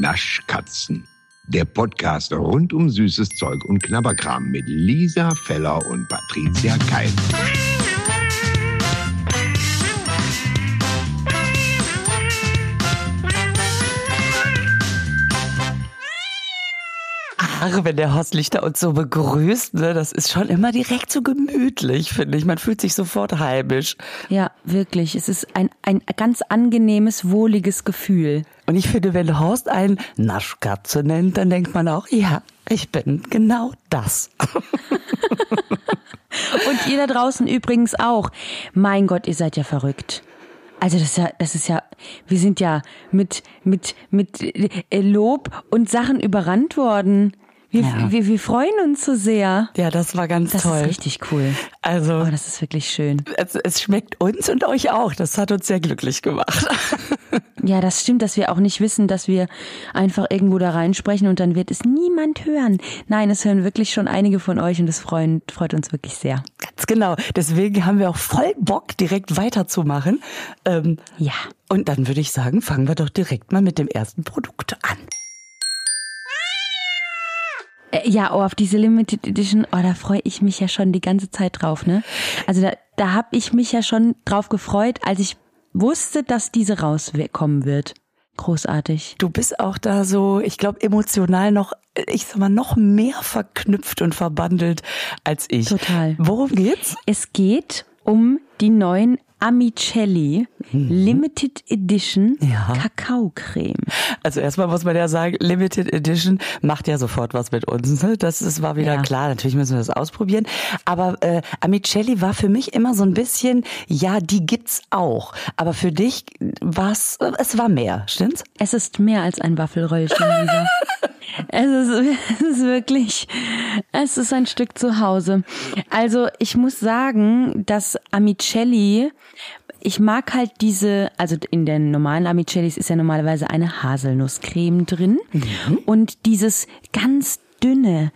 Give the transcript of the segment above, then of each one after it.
Naschkatzen. Der Podcast rund um süßes Zeug und Knabberkram mit Lisa Feller und Patricia Keil. Ach, wenn der Horst Lichter uns so begrüßt, ne, das ist schon immer direkt so gemütlich, finde ich. Man fühlt sich sofort heimisch. Ja, wirklich. Es ist ein, ein ganz angenehmes, wohliges Gefühl. Und ich finde, wenn Horst einen Naschkatze nennt, dann denkt man auch, ja, ich bin genau das. Und ihr da draußen übrigens auch. Mein Gott, ihr seid ja verrückt. Also das ist ja, das ist ja, wir sind ja mit mit mit äh, Lob und Sachen überrannt worden. Wir, Ja. wir, wir freuen uns so sehr. Ja, das war ganz Das toll. ist richtig cool. Also, Oh, das ist wirklich schön. es, es schmeckt uns und euch auch. Das hat uns sehr glücklich gemacht. Ja, das stimmt, dass wir auch nicht wissen, dass wir einfach irgendwo da reinsprechen und dann wird es niemand hören. Nein, es hören wirklich schon einige von euch und das freut, freut uns wirklich sehr. Ganz genau. Deswegen haben wir auch voll Bock, direkt weiterzumachen. Ähm, Ja. und dann würde ich sagen, fangen wir doch direkt mal mit dem ersten Produkt an. Äh, Ja, oh, auf diese Limited Edition, oh, da freue ich mich ja schon die ganze Zeit drauf, ne? Also da, da habe ich mich ja schon drauf gefreut, als ich wusste, dass diese rauskommen wird. Großartig. Du bist auch da so, ich glaube, emotional noch, ich sag mal, noch mehr verknüpft und verbandelt als ich. Total. Worum geht's? Es geht um die neuen Amicelli Limited Edition Mhm. Ja. Kakaocreme. Also erstmal muss man ja sagen, Limited Edition macht ja sofort was mit uns. Ne? Das ist, war wieder Ja. klar. Natürlich müssen wir das ausprobieren. Aber äh, Amicelli war für mich immer so ein bisschen, ja, die gibt's auch. Aber für dich war's, es war mehr, stimmt's? Es ist mehr als ein Waffelröllchen, Lisa. es, ist, es ist wirklich, es ist ein Stück zu Hause. Also ich muss sagen, dass Amicelli, ich mag halt diese, also in den normalen Amicellis ist ja normalerweise eine Haselnusscreme drin und dieses ganz dünne,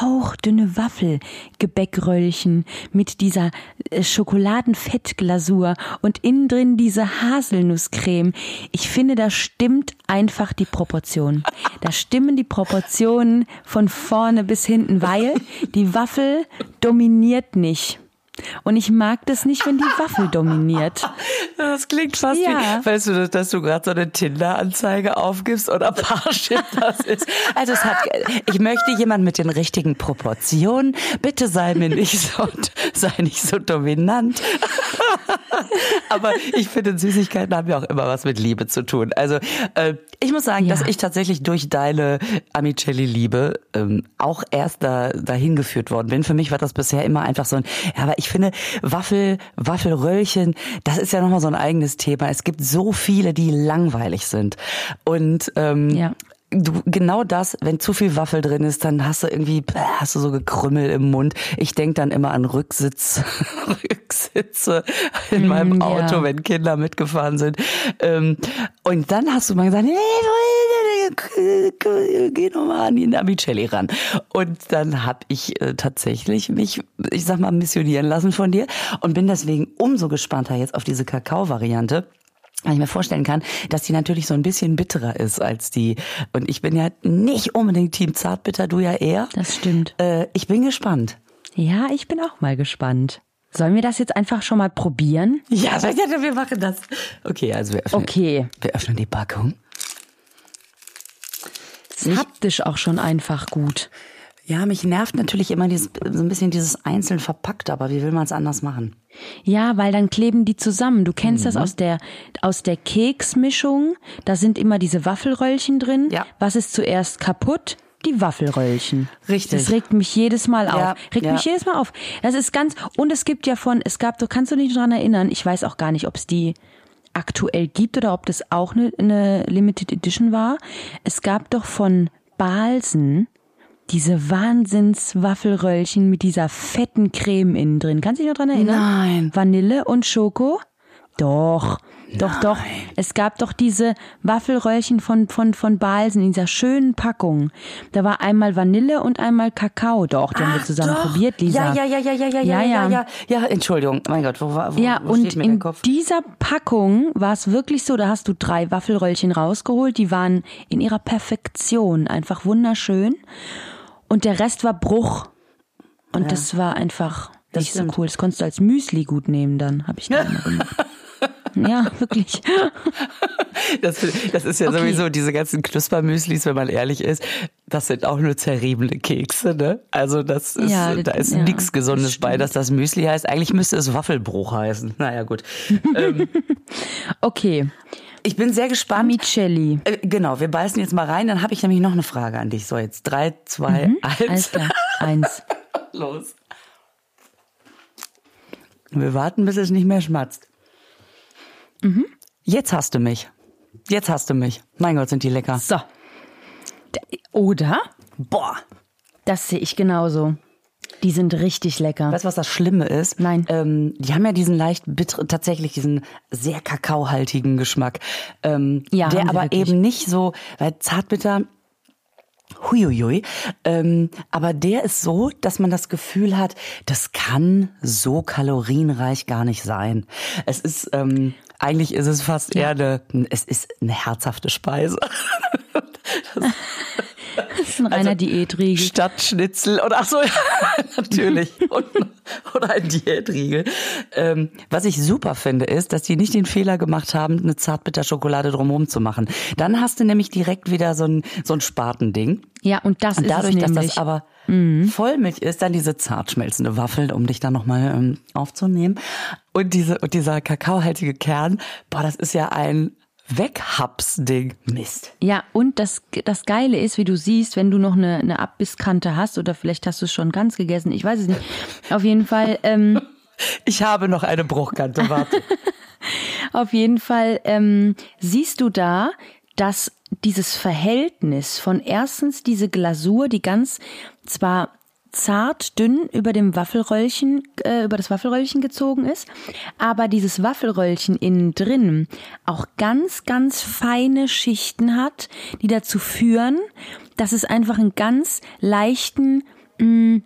hauchdünne Waffelgebäckröllchen mit dieser äh, Schokoladenfettglasur und innen drin diese Haselnusscreme. Ich finde, da stimmt einfach die Proportion. Da stimmen die Proportionen von vorne bis hinten, weil die Waffel dominiert nicht. Und ich mag das nicht, wenn die Waffel dominiert. Das klingt fast Ja. wie, weißt du, dass du gerade so eine Tinder-Anzeige aufgibst oder Parship das ist. Also es hat, ich möchte jemanden mit den richtigen Proportionen. Bitte sei mir nicht so, sei nicht so dominant. Aber ich finde, Süßigkeiten haben ja auch immer was mit Liebe zu tun. Also äh, ich muss sagen, Ja. dass ich tatsächlich durch deine Amicelli-Liebe ähm, auch erst da, dahin geführt worden bin. Für mich war das bisher immer einfach so ein, ja, aber ich finde, Waffel, Waffelröllchen, das ist ja nochmal so ein eigenes Thema. Es gibt so viele, die langweilig sind. Und ähm, Ja. Du, genau das, wenn zu viel Waffel drin ist, dann hast du irgendwie, hast du so gekrümmel im Mund. Ich denk dann immer an Rücksitz, Rücksitze in meinem Mm, ja. Auto, wenn Kinder mitgefahren sind. Ähm, und dann hast du mal gesagt, nee, geh noch mal an den Amicelli ran. Und dann hab ich äh, tatsächlich mich, ich sag mal, missionieren lassen von dir und bin deswegen umso gespannter jetzt auf diese Kakao-Variante. Weil ich mir vorstellen kann, dass die natürlich so ein bisschen bitterer ist als die. Und ich bin ja nicht unbedingt Team Zartbitter, du ja eher. Das stimmt. Äh, ich bin gespannt. Ja, ich bin auch mal gespannt. Sollen wir das jetzt einfach schon mal probieren? Ja, ja, wir machen das. Okay, also wir öffnen, Okay. wir öffnen die Packung. Haptisch auch schon einfach gut. Ja, mich nervt natürlich immer dieses, so ein bisschen dieses einzeln verpackt, aber wie will man es anders machen? Ja, weil dann kleben die zusammen. Du kennst Mhm. das aus der, aus der Keksmischung. Da sind immer diese Waffelröllchen drin. Ja. Was ist zuerst kaputt? Die Waffelröllchen. Richtig. Das regt mich jedes Mal auf. Ja, regt ja. mich jedes Mal auf. Das ist ganz, und es gibt ja von, es gab, du kannst du dich dran erinnern, ich weiß auch gar nicht, ob es die aktuell gibt oder ob das auch eine, eine Limited Edition war. Es gab doch von Balsen diese Wahnsinns-Waffelröllchen mit dieser fetten Creme innen drin. Kannst du dich noch dran erinnern? Nein. Vanille und Schoko. Doch, doch, doch. Es gab doch diese Waffelröllchen von, von, von Balsen in dieser schönen Packung. Da war einmal Vanille und einmal Kakao. Doch, die haben wir zusammen Doch. probiert, Lisa. Ja, ja, ja, ja, ja, ja, ja, ja, ja. Ja, Entschuldigung. Mein Gott, wo, war- wo, Ja, wo und steht mir der in dieser Packung war es wirklich so, da hast du drei Waffelröllchen rausgeholt, die waren in ihrer Perfektion einfach wunderschön. Und der Rest war Bruch. Und das war einfach Das nicht stimmt. so cool. Das konntest du als Müsli gut nehmen dann, habe ich dann. Ja, wirklich. Das, das ist ja Okay. sowieso diese ganzen Knuspermüslis, wenn man ehrlich ist, das sind auch nur zerriebene Kekse, ne? Also das ist, Ja, da ist ja, nichts Gesundes das bei, dass das Müsli heißt. Eigentlich müsste es Waffelbruch heißen. Naja, gut. ähm, Okay, ich bin sehr gespannt. Amicelli. Äh, Genau, wir beißen jetzt mal rein, dann habe ich nämlich noch eine Frage an dich. So, jetzt drei, zwei, Mhm. Alles eins, klar. Eins. los. Wir warten, bis es nicht mehr schmatzt. Mhm. Jetzt hast du mich. Jetzt hast du mich. Mein Gott, sind die lecker. So. Oder? Boah. Das sehe ich genauso. Die sind richtig lecker. Weißt du, was das Schlimme ist? Nein. Ähm, die haben ja diesen leicht bitter, tatsächlich diesen sehr kakaohaltigen Geschmack. Ähm, Ja, der aber wirklich. eben nicht so, weil zartbitter, huiuiui, ähm, aber der ist so, dass man das Gefühl hat, das kann so kalorienreich gar nicht sein. Es ist, ähm, eigentlich ist es fast eher eine, es ist eine herzhafte Speise. Das ist ein reiner Diätriegel. Statt Schnitzel oder ach so, ja, natürlich. Und, oder ein Diätriegel. Ähm, was ich super finde, ist, dass die nicht den Fehler gemacht haben, eine Zartbitterschokolade drumherum zu machen. Dann hast du nämlich direkt wieder so ein, so ein Spatending. Ja, und das Und ist dadurch, dass das aber Vollmilch ist, dann diese zart schmelzende Waffel, um dich dann nochmal ähm, aufzunehmen. Und diese, und dieser kakaohaltige Kern, boah, das ist ja ein Weghapsding. Mist. Ja, und das, das Geile ist, wie du siehst, wenn du noch eine, eine Abbisskante hast oder vielleicht hast du es schon ganz gegessen, ich weiß es nicht. Auf jeden Fall, ähm, Ich habe noch eine Bruchkante, warte. auf jeden Fall ähm, siehst du da, dass dieses Verhältnis von erstens diese Glasur, die ganz zwar zart dünn über dem Waffelröllchen äh, über das Waffelröllchen gezogen ist, aber dieses Waffelröllchen innen drin auch ganz ganz feine Schichten hat, die dazu führen, dass es einfach einen ganz leichten mh,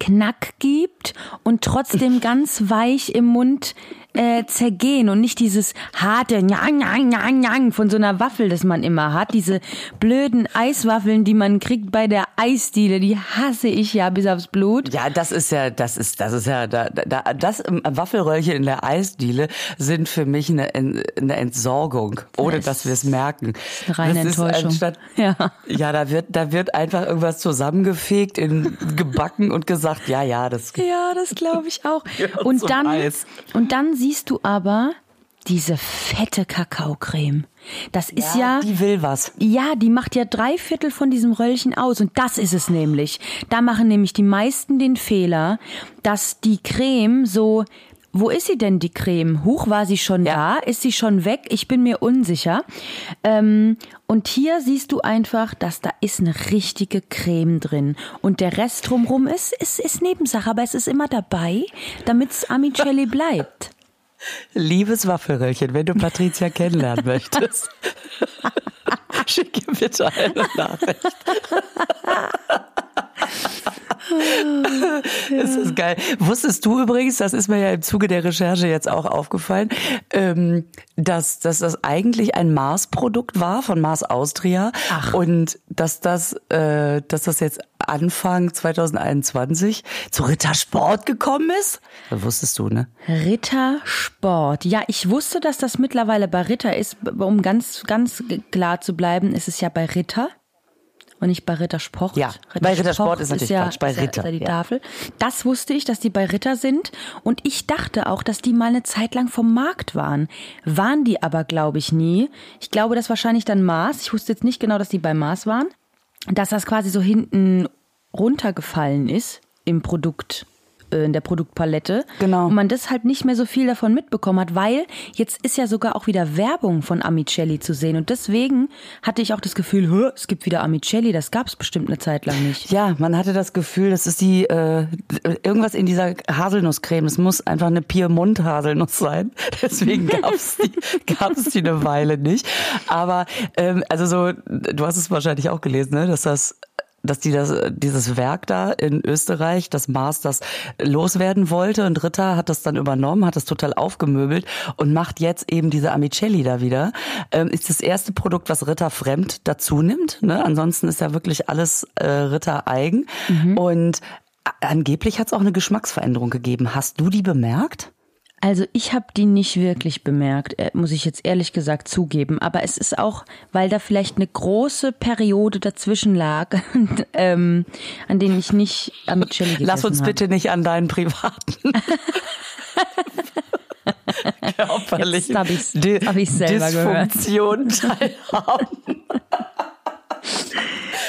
Knack gibt und trotzdem ganz weich im Mund äh, zergehen und nicht dieses harte Njang, Njang, Njang, Njang von so einer Waffel, das man immer hat. Diese blöden Eiswaffeln, die man kriegt bei der Eisdiele, die hasse ich ja bis aufs Blut. Ja, das ist ja, das ist, das ist ja, da, da, das ähm, Waffelröllchen in der Eisdiele sind für mich eine, eine Entsorgung, ohne Das dass wir es merken. eine reine das Enttäuschung. Ist anstatt, Ja. ja, da wird, da wird einfach irgendwas zusammengefegt, in gebacken und gesagt, ja, ja, das. Ja, das glaube ich auch. Gehört und dann Eis. und dann siehst du aber diese fette Kakaocreme. Das ist ja, die will was. Ja, die macht ja drei Viertel von diesem Röllchen aus. Und das ist es nämlich. Da machen nämlich die meisten den Fehler, dass die Creme so. Wo ist sie denn, die Creme? Huch, war sie schon Ja. da? Ist sie schon weg? Ich bin mir unsicher. Ähm, und hier siehst du einfach, dass da ist eine richtige Creme drin. Und der Rest drumrum ist, ist, ist Nebensache, aber es ist immer dabei, damit's Amicelli bleibt. Liebes Waffelröllchen, wenn du Patricia kennenlernen möchtest, schick ihr bitte eine Nachricht. Es ist geil. Wusstest du übrigens, das ist mir ja im Zuge der Recherche jetzt auch aufgefallen, ähm, dass, dass das eigentlich ein Mars-Produkt war von Mars Austria und dass das, äh, dass das jetzt Anfang 2021 zu Rittersport gekommen ist? Das wusstest du, ne? Rittersport. Ja, ich wusste, dass das mittlerweile bei Ritter ist. Um ganz, ganz klar zu bleiben, ist es ja bei Ritter und nicht bei Rittersport. Ja, bei Rittersport ist natürlich Quatsch, bei ist ja- Ritter, ist ja die ja. Tafel. Das wusste ich, dass die bei Ritter sind. Und ich dachte auch, dass die mal eine Zeit lang vom Markt waren. Waren die aber, glaube ich, nie. Ich glaube, das wahrscheinlich dann Mars. Ich wusste jetzt nicht genau, dass die bei Mars waren. Dass das quasi so hinten runtergefallen ist im Produkt in der Produktpalette. Genau. Und man das halt nicht mehr so viel davon mitbekommen hat, weil jetzt ist ja sogar auch wieder Werbung von Amicelli zu sehen. Und deswegen hatte ich auch das Gefühl, "Hä, es gibt wieder Amicelli, das gab es bestimmt eine Zeit lang nicht. Ja, man hatte das Gefühl, das ist die äh, irgendwas in dieser Haselnusscreme. Es muss einfach eine Piemont-Haselnuss sein. Deswegen gab's die, gab's die eine Weile nicht. Aber ähm, also so, du hast es wahrscheinlich auch gelesen, ne, dass das dass die das, dieses Werk da in Österreich, das Mars das loswerden wollte und Ritter hat das dann übernommen, hat das total aufgemöbelt und macht jetzt eben diese Amicelli da wieder. Ähm, ist das erste Produkt, was Ritter fremd dazu nimmt. Ne? Ansonsten ist ja wirklich alles äh, Ritter eigen. Und a- angeblich hat es auch eine Geschmacksveränderung gegeben. Hast du die bemerkt? Also ich habe die nicht wirklich bemerkt, äh, muss ich jetzt ehrlich gesagt zugeben. Aber es ist auch, weil da vielleicht eine große Periode dazwischen lag, ähm, an denen ich nicht Amicelli gegessen Lass uns hab. bitte nicht an deinen privaten körperlichen hab ich's- hab ich's selber gehört. Dysfunktion teilhaben.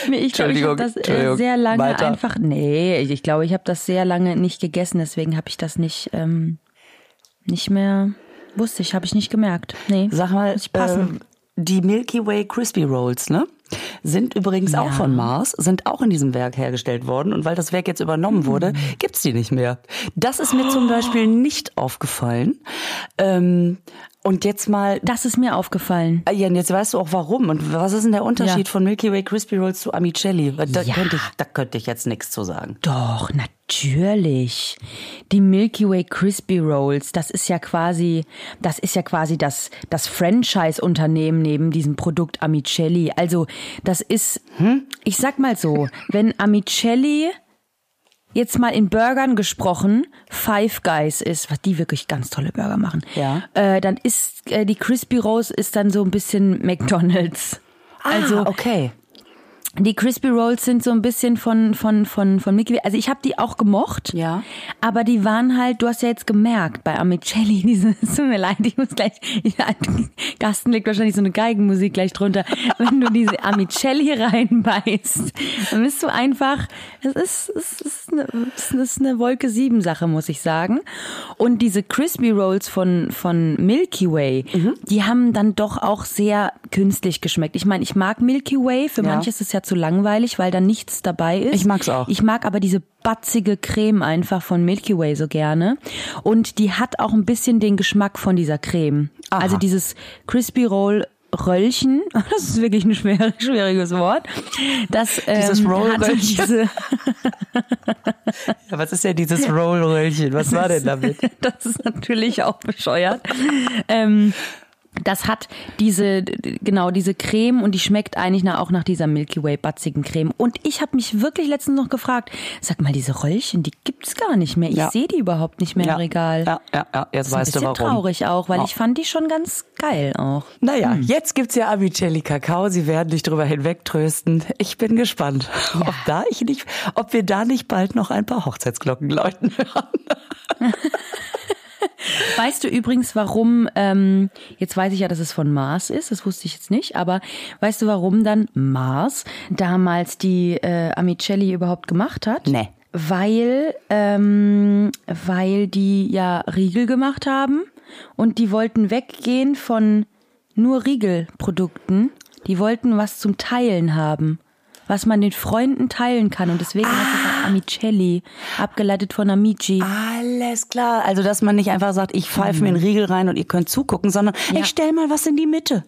Ich glaube, ich habe das äh, sehr lange Weiter. einfach. Nee, ich glaube, ich habe das sehr lange nicht gegessen, deswegen habe ich das nicht, ähm, nicht mehr. Wusste ich, habe ich nicht gemerkt. Nee. Sag mal, muss ich passen. äh, die Milky Way Crispy Rolls, ne? Sind übrigens auch von Mars, sind auch in diesem Werk hergestellt worden. Und weil das Werk jetzt übernommen Hm. wurde, gibt's die nicht mehr. Das ist mir zum Beispiel nicht aufgefallen. Ähm, und jetzt mal das ist mir aufgefallen. Ah, Ja, und jetzt weißt du auch warum. Und was ist denn der Unterschied Ja. von Milky Way Crispy Rolls zu Amicelli? Da, Ja. könnte ich, da könnte ich jetzt nichts zu sagen. Doch, natürlich. Die Milky Way Crispy Rolls, das ist ja quasi, das ist ja quasi das, das Franchise-Unternehmen neben diesem Produkt Amicelli. Also, das ist, ich sag mal so, wenn Amicelli jetzt mal in Burgern gesprochen Five Guys ist, was die wirklich ganz tolle Burger machen, Ja. äh, dann ist äh, die Crispy Rolls ist dann so ein bisschen McDonald's. Also ah, okay. Die Crispy Rolls sind so ein bisschen von von von von Mickey. Also ich habe die auch gemocht. Ja. Aber die waren halt, du hast ja jetzt gemerkt bei Amicelli, diese, es tut mir leid, ich muss gleich, ja, Gasten legt wahrscheinlich so eine Geigenmusik gleich drunter. Wenn du diese Amicelli reinbeißt, dann bist du einfach, es ist, es ist, eine, es ist eine Wolke 7 Sache, muss ich sagen. Und diese Crispy Rolls von, von Milky Way, Mhm. die haben dann doch auch sehr künstlich geschmeckt. Ich meine, ich mag Milky Way, für Ja. manche ist es ja zu langweilig, weil da nichts dabei ist. Ich mag's auch. Ich mag aber diese batzige Creme einfach von Milky Way so gerne. Und die hat auch ein bisschen den Geschmack von dieser Creme. Aha. Also dieses Crispy Roll Röllchen, das ist wirklich ein schwer, schwieriges Wort. Das, ähm, Dieses Roll- hat so Röllchen. diese, Ja, was ist denn dieses Roll-Röllchen? Was war denn damit? das ist natürlich auch bescheuert. Ähm, das hat diese, genau, diese Creme und die schmeckt eigentlich nach, auch nach dieser Milky Way batzigen Creme. Und ich habe mich wirklich letztens noch gefragt, sag mal, diese Röllchen, die gibt's gar nicht mehr. Ich Ja. sehe die überhaupt nicht mehr Ja, im Regal. ja, ja, ja, jetzt weißt du bisschen warum. traurig auch, weil Ja. ich fand die schon ganz geil auch. Naja, jetzt gibt's ja Amicelli Kakao. Sie werden dich drüber hinwegtrösten. Ich bin gespannt, ob da ich nicht, ob wir da nicht bald noch ein paar Hochzeitsglocken läuten hören. Weißt du übrigens, warum, ähm, jetzt weiß ich ja, dass es von Mars ist, das wusste ich jetzt nicht, aber weißt du, warum dann Mars damals die äh, Amicelli überhaupt gemacht hat? Nee. Weil, ähm, weil die ja Riegel gemacht haben und die wollten weggehen von nur Riegelprodukten. Die wollten was zum Teilen haben, was man den Freunden teilen kann und deswegen heißt es auch Amicelli, abgeleitet von Amici. Alles klar. Also, dass man nicht einfach sagt, ich pfeife mir einen Riegel rein und ihr könnt zugucken, sondern Ja. ich stell mal was in die Mitte.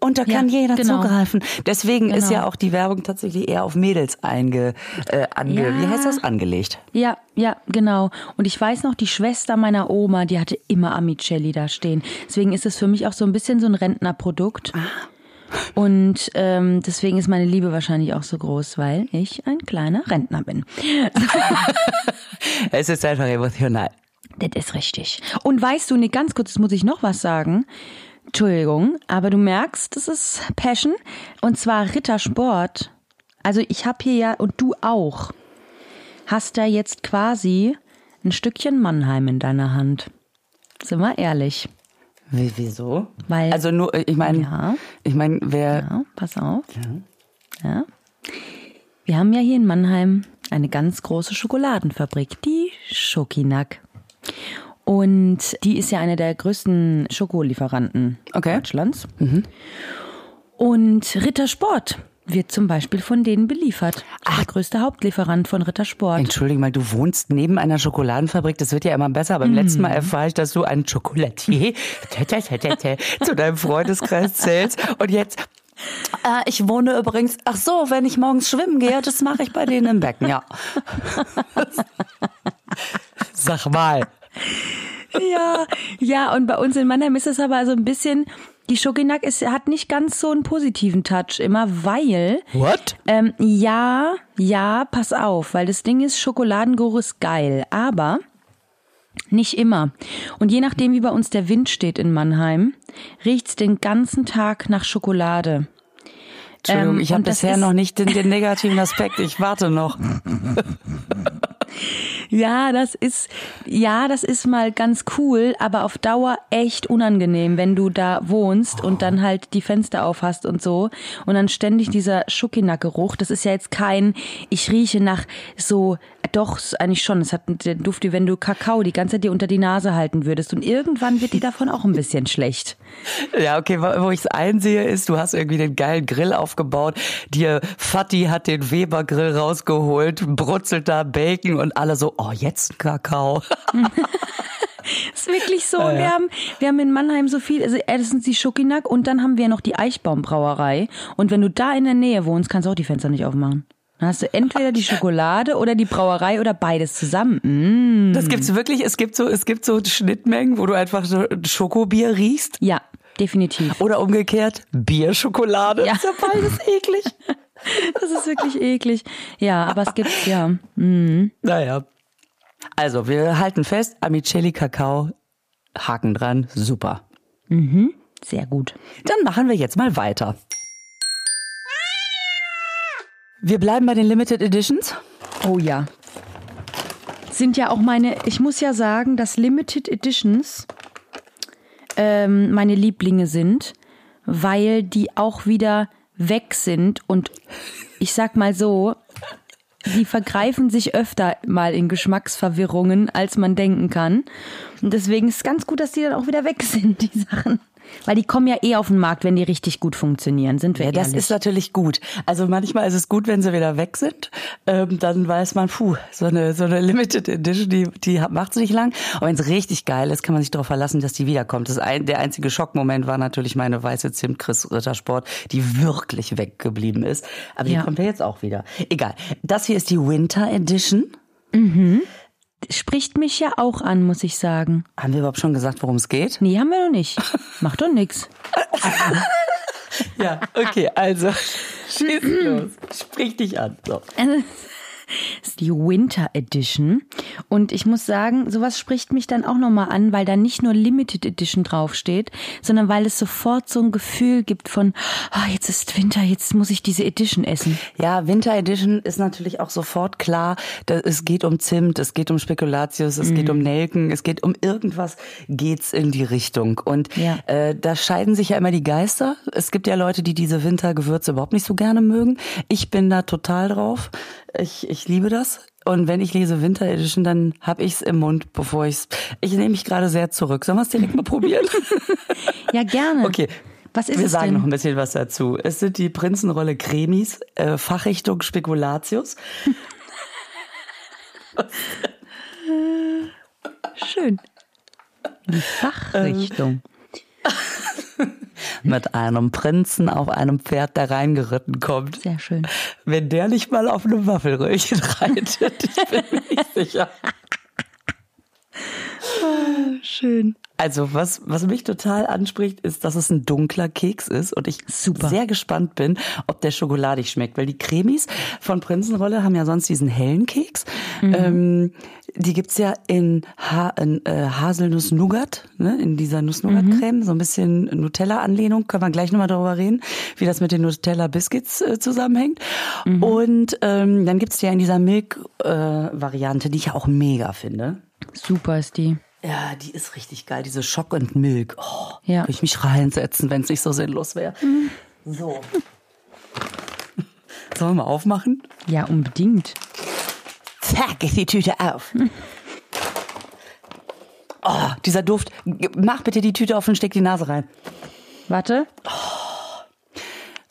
Und da Ja, kann jeder genau. zugreifen. Deswegen ist Genau. ja auch die Werbung tatsächlich eher auf Mädels einge, äh, ange, Ja. wie heißt das, angelegt. Ja, ja, genau. Und ich weiß noch, die Schwester meiner Oma, die hatte immer Amicelli da stehen. Deswegen ist es für mich auch so ein bisschen so ein Rentnerprodukt. Und ähm, deswegen ist meine Liebe wahrscheinlich auch so groß, weil ich ein kleiner Rentner bin. Es ist einfach emotional. Das ist richtig. Und weißt du, nee, ganz kurz, jetzt muss ich noch was sagen. Entschuldigung, aber du merkst, das ist Passion. Und zwar Rittersport. Also ich habe hier ja, und du auch, hast da jetzt quasi ein Stückchen Mannheim in deiner Hand. Sind wir ehrlich. Wie, wieso? Weil- also nur, ich meine, Ja. ich meine, wer, Ja, pass auf. Ja. Wir haben ja hier in Mannheim eine ganz große Schokoladenfabrik, die Schokinak. Und die ist ja eine der größten Schokolieferanten Okay. Deutschlands. Und Rittersport wird zum Beispiel von denen beliefert. Der größte Hauptlieferant von Rittersport. Entschuldige mal, du wohnst neben einer Schokoladenfabrik, das wird ja immer besser. Beim letzten Mal erfahre ich, dass du einen tä, zu deinem Freundeskreis zählst. Und jetzt, äh, ich wohne übrigens, ach so, wenn ich morgens schwimmen gehe, das mache ich bei denen im Becken, ja. Sag mal. Ja, ja, und bei uns in Mannheim ist es aber so ein bisschen, die Schokinak ist, hat nicht ganz so einen positiven Touch immer, weil, What? ähm, ja, ja, pass auf, weil das Ding ist, Schokoladengeruch ist geil, aber nicht immer. Und je nachdem, wie bei uns der Wind steht in Mannheim, riecht's den ganzen Tag nach Schokolade. Entschuldigung, Ähm, ich habe bisher noch nicht den, den negativen Aspekt. Ich warte noch. Ja, das ist, ja, das ist mal ganz cool, aber auf Dauer echt unangenehm, wenn du da wohnst und dann halt die Fenster auf hast und so und dann ständig dieser Schokinak-Geruch. Das ist ja jetzt kein, ich rieche nach so, doch, eigentlich schon, es hat den Duft, wie wenn du Kakao die ganze Zeit dir unter die Nase halten würdest und irgendwann wird dir davon auch ein bisschen schlecht. Ja, okay, wo ich es einsehe, ist, du hast irgendwie den geilen Grill aufgebaut. Dir Fatih hat den Weber-Grill rausgeholt, brutzelt da Bacon und alle so, jetzt ein Kakao. ist wirklich so. Und wir haben, wir haben in Mannheim so viel, also erstens die Schokinak und dann haben wir noch die Eichbaumbrauerei. Und wenn du da in der Nähe wohnst, kannst du auch die Fenster nicht aufmachen. Dann hast du entweder die Schokolade oder die Brauerei oder beides zusammen. Mm. Das gibt's wirklich. Es gibt so, es gibt so Schnittmengen, wo du einfach so Schokobier riechst. Ja, definitiv. Oder umgekehrt, Bier-Schokolade. Ja. Ist ja beides eklig. Das ist wirklich eklig. Ja, aber es gibt's ja. Naja. Also, wir halten fest, Amicelli Kakao, Haken dran, super. Sehr gut. Dann machen wir jetzt mal weiter. Wir bleiben bei den Limited Editions. Oh ja. Sind ja auch meine, ich muss ja sagen, dass Limited Editions ähm, meine Lieblinge sind, weil die auch wieder weg sind und ich sag mal so, die vergreifen sich öfter mal in Geschmacksverwirrungen, als man denken kann. Und deswegen ist es ganz gut, dass die dann auch wieder weg sind, die Sachen. Weil die kommen ja eh auf den Markt, wenn die richtig gut funktionieren, sind wir Ja, das ist natürlich gut. Also manchmal ist es gut, wenn sie wieder weg sind. Ähm, dann weiß man, puh, so eine, so eine Limited Edition, die, die macht nicht lang. Und wenn es richtig geil ist, kann man sich darauf verlassen, dass die wiederkommt. Das ein, der einzige Schockmoment war natürlich meine weiße Zimtchris Rittersport, die wirklich weggeblieben ist. Aber Ja. die kommt ja jetzt auch wieder. Egal. Das hier ist die Winter Edition. Spricht mich ja auch an, muss ich sagen. Haben wir überhaupt schon gesagt, worum es geht? Nee, haben wir noch nicht. Macht doch nix. Ja, okay, also schieß los. Sprich dich an. So. Das ist die Winter Edition. Und ich muss sagen, sowas spricht mich dann auch nochmal an, weil da nicht nur Limited Edition draufsteht, sondern weil es sofort so ein Gefühl gibt von, ah, jetzt ist Winter, jetzt muss ich diese Edition essen. Ja, Winter Edition ist natürlich auch sofort klar, es geht um Zimt, es geht um Spekulatius, es geht um Nelken, es geht um irgendwas, geht's in die Richtung. Und Ja. äh, da scheiden sich ja immer die Geister. Es gibt ja Leute, die diese Wintergewürze überhaupt nicht so gerne mögen. Ich bin da total drauf. Ich, ich liebe das. Und wenn ich lese Winter Edition, dann hab ich's im Mund, bevor ich's. Ich nehme mich gerade sehr zurück. Sollen wir es direkt mal probieren? Ja, gerne. Okay. Was ist Wir es sagen denn? noch ein bisschen was dazu. Es sind die Prinzenrolle Cremis, äh, Fachrichtung Spekulatius. Schön. Die Fachrichtung. Mit einem Prinzen auf einem Pferd, der reingeritten kommt. Sehr schön. Wenn der nicht mal auf einem Waffelröhrchen reitet, ich bin mir nicht sicher. Schön. Also was, was mich total anspricht, ist, dass es ein dunkler Keks ist und ich Super. sehr gespannt bin, ob der schokoladig schmeckt, weil die Cremis von Prinzenrolle haben ja sonst diesen hellen Keks. Ähm, die gibt's ja in, ha in äh, Haselnuss-Nougat, ne, in dieser Nuss-Nougat-Creme, so ein bisschen Nutella-Anlehnung, können wir gleich nochmal darüber reden, wie das mit den Nutella-Biscuits äh, zusammenhängt. Und ähm, dann gibt's die ja in dieser Milk-Variante, die ich ja auch mega finde. Super ist die. Ja, die ist richtig geil, diese Schock und Milk. Oh, Ja. Würde ich mich reinsetzen, wenn es nicht so sinnlos wäre. So. Sollen wir mal aufmachen? Ja, unbedingt. zack, ist die Tüte auf. Oh, dieser Duft. Mach bitte die Tüte auf und steck die Nase rein. Warte.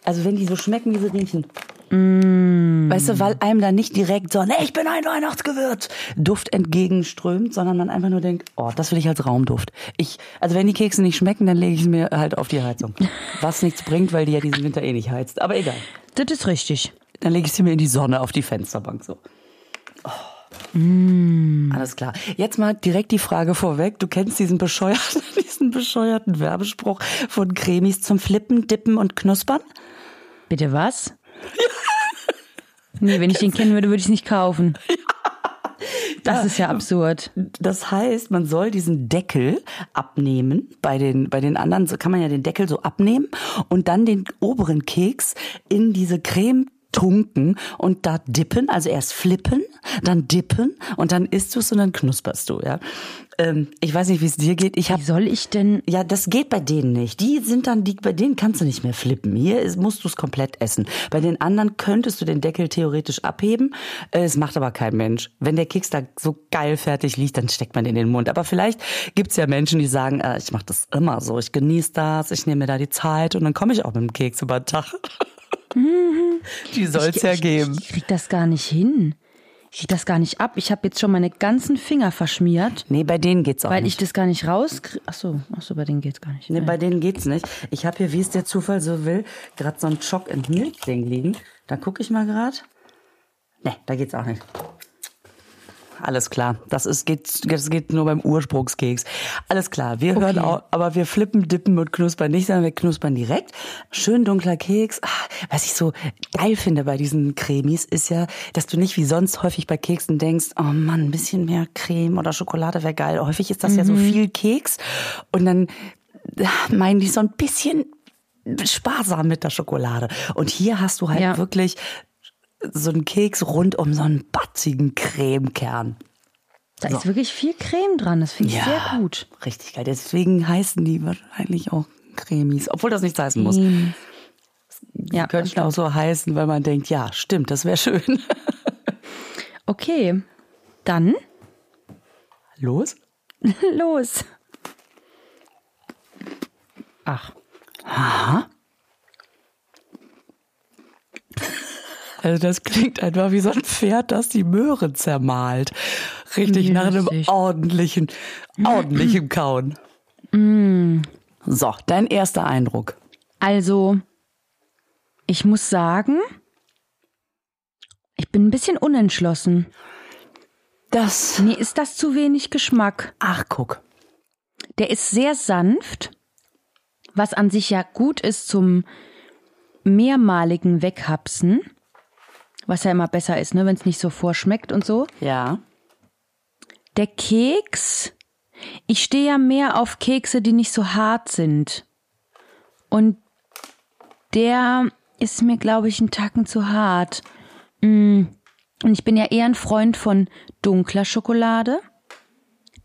Also wenn die so schmecken, wie sie riechen. Mm. Weißt du, weil einem da nicht direkt so, nee, ich bin ein Weihnachtsgewürz, Duft entgegenströmt, sondern man einfach nur denkt, oh, das will ich als Raumduft. Ich, also wenn die Kekse nicht schmecken, dann lege ich es mir halt auf die Heizung. Was nichts bringt, weil die ja diesen Winter eh nicht heizt. Aber egal. Das ist richtig. Dann lege ich sie mir in die Sonne auf die Fensterbank so. Mm. Alles klar. Jetzt mal direkt die Frage vorweg. Du kennst diesen bescheuerten, diesen bescheuerten Werbespruch von Cremis zum Flippen, Dippen und Knuspern? Bitte was? Nee, wenn ich den kennen würde, würde ich es nicht kaufen. Das ja. ist ja absurd. Das heißt, man soll diesen Deckel abnehmen. Bei den, bei den anderen kann man ja den Deckel so abnehmen und dann den oberen Keks in diese Creme tunken und da dippen, also erst flippen, dann dippen und dann isst du es und dann knusperst du, ja. Ähm, ich weiß nicht, wie es dir geht. Ich hab, wie soll ich denn? Ja, das geht bei denen nicht. Die sind dann, die, bei denen kannst du nicht mehr flippen. Hier ist, musst du es komplett essen. Bei den anderen könntest du den Deckel theoretisch abheben. Äh, es macht aber kein Mensch. Wenn der Keks da so geil fertig liegt, dann steckt man in den Mund. Aber vielleicht gibt's ja Menschen, die sagen, äh, ich mache das immer so. Ich genieße das, ich nehme mir da die Zeit und dann komme ich auch mit dem Keks über den Tag. Die soll es ja geben. Ich, ich krieg das gar nicht hin. Ich krieg das gar nicht ab. Ich habe jetzt schon meine ganzen Finger verschmiert. Nee, bei denen geht's auch weil nicht. Weil ich das gar nicht rauskriege. Ach so, ach so, bei denen geht's gar nicht. Nee, bei denen geht's nicht. Ich habe hier, wie es der Zufall so will, gerade so ein Choc and Milk Ding liegen. Da gucke ich mal gerade. Nee, da geht's auch nicht. Alles klar. Das ist, geht, das geht nur beim Ursprungskeks. Alles klar. Wir okay. hören auch, aber wir flippen, dippen und knuspern nicht, sondern wir knuspern direkt. Schön dunkler Keks. Ach, was ich so geil finde bei diesen Cremis ist ja, dass du nicht wie sonst häufig bei Keksen denkst, oh Mann, ein bisschen mehr Creme oder Schokolade wäre geil. Häufig ist das mhm. ja so mhm. viel Keks und dann meinen die so ein bisschen sparsam mit der Schokolade. Und hier hast du halt ja. wirklich so einen Keks rund um so einen batzigen Cremekern. Da so. ist wirklich viel Creme dran, das finde ich ja, sehr gut. Richtig geil. Deswegen heißen die wahrscheinlich auch Cremis, obwohl das nichts heißen muss. Ja, könnte auch so heißen, weil man denkt, ja, stimmt, das wäre schön. okay, dann los. los. Ach. Aha. Also das klingt einfach wie so ein Pferd, das die Möhre zermalt. Richtig nach einem ordentlichen, ordentlichen Kauen. Mm. So, dein erster Eindruck. Also, ich muss sagen, ich bin ein bisschen unentschlossen. Das. Mir ist das zu wenig Geschmack. Ach, guck. Der ist sehr sanft, was an sich ja gut ist zum mehrmaligen Weghapsen. Was ja immer besser ist, ne, wenn es nicht so vorschmeckt und so. Ja. Der Keks, ich stehe ja mehr auf Kekse, die nicht so hart sind. Und der ist mir, glaube ich, ein Tacken zu hart. Mm. Und ich bin ja eher ein Freund von dunkler Schokolade.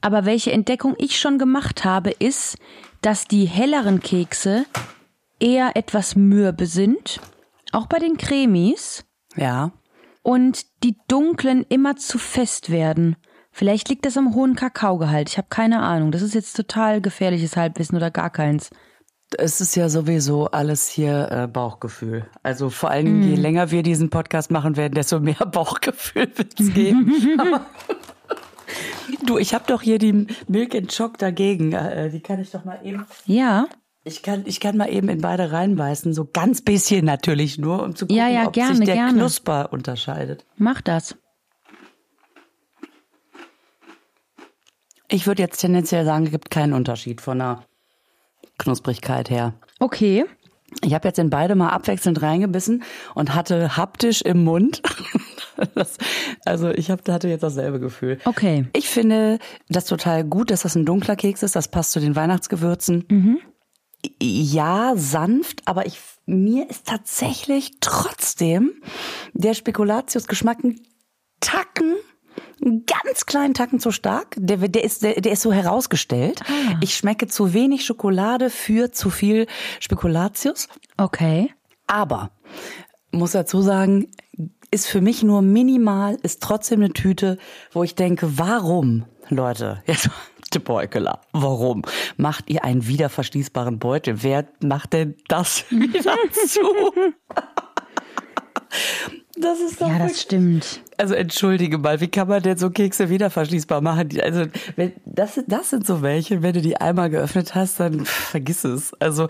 Aber welche Entdeckung ich schon gemacht habe, ist, dass die helleren Kekse eher etwas mürbe sind. Auch bei den Cremis. Ja. Und die dunklen immer zu fest werden. Vielleicht liegt das am hohen Kakaogehalt. Ich habe keine Ahnung. Das ist jetzt total gefährliches Halbwissen oder gar keins. Es ist ja sowieso alles hier äh, Bauchgefühl. Also vor allen Dingen, mm. je länger wir diesen Podcast machen werden, desto mehr Bauchgefühl wird es geben. du, ich habe doch hier die Milk and Choc dagegen. Äh, die kann ich doch mal eben. Ja. Ich kann, ich kann mal eben in beide reinbeißen, so ganz bisschen natürlich nur, um zu gucken, ja, ja, ob gerne, sich der gerne. Knusper unterscheidet. Mach das. Ich würde jetzt tendenziell sagen, es gibt keinen Unterschied von der Knusprigkeit her. Okay. Ich habe jetzt in beide mal abwechselnd reingebissen und hatte haptisch im Mund. Das, also ich hab, hatte jetzt dasselbe Gefühl. Okay. Ich finde das total gut, dass das ein dunkler Keks ist. Das passt zu den Weihnachtsgewürzen. Mhm ja, sanft, aber ich, mir ist tatsächlich trotzdem der Spekulatius-Geschmack ein Tacken, einen ganz kleinen Tacken zu stark. Der, der, ist, der, der ist so herausgestellt. Ah. Ich schmecke zu wenig Schokolade für zu viel Spekulatius. Okay. Aber muss dazu sagen, ist für mich nur minimal, ist trotzdem eine Tüte, wo ich denke, warum, Leute, jetzt De Beukeler, warum macht ihr einen wieder verschließbaren Beutel? Wer macht denn das wieder zu? Das ist doch ja, das stimmt. Also entschuldige mal, wie kann man denn so Kekse wieder verschließbar machen? Also wenn, das, das sind so welche, wenn du die einmal geöffnet hast, dann vergiss es. Also